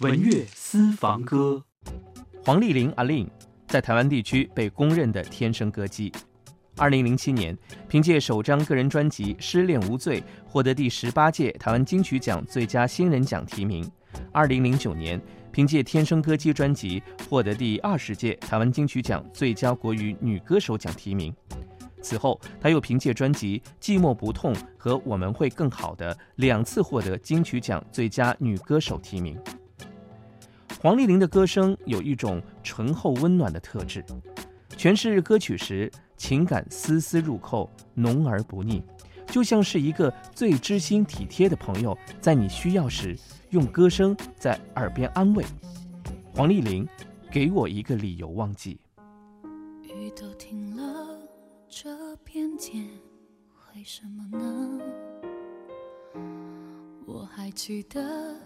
文乐私房歌，黄丽玲阿令在台湾地区被公认的天生歌姬。二零零七年，凭借首张个人专辑《失恋无罪》获得第十八届台湾金曲奖最佳新人奖提名。二零零九年，凭借《天生歌姬》专辑获得第二十届台湾金曲奖最佳国语女歌手奖提名。此后，她又凭借专辑《寂寞不痛》和《我们会更好》的两次获得金曲奖最佳女歌手提名。黄丽玲的歌声有一种醇厚温暖的特质，诠释歌曲时情感丝丝入扣，浓而不腻，就像是一个最知心体贴的朋友，在你需要时用歌声在耳边安慰。黄丽玲，给我一个理由忘记。雨都停了，这片天为什么呢？我还记得。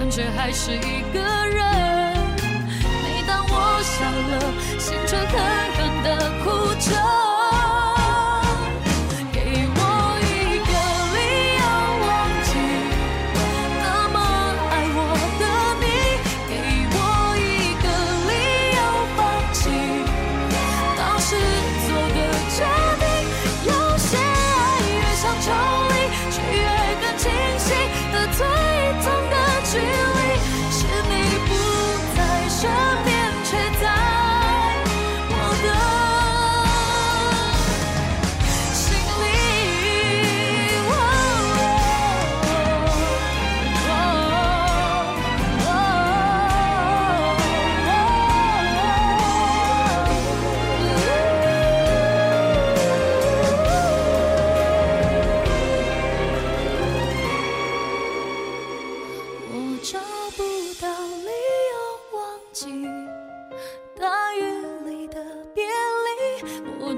感觉还是一个人。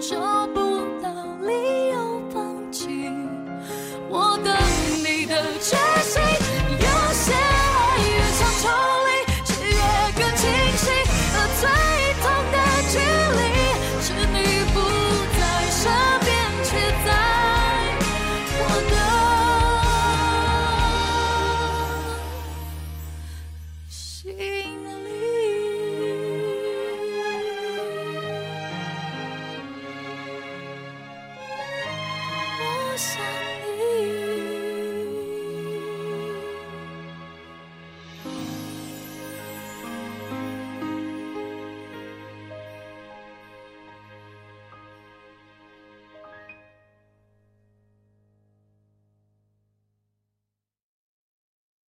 说不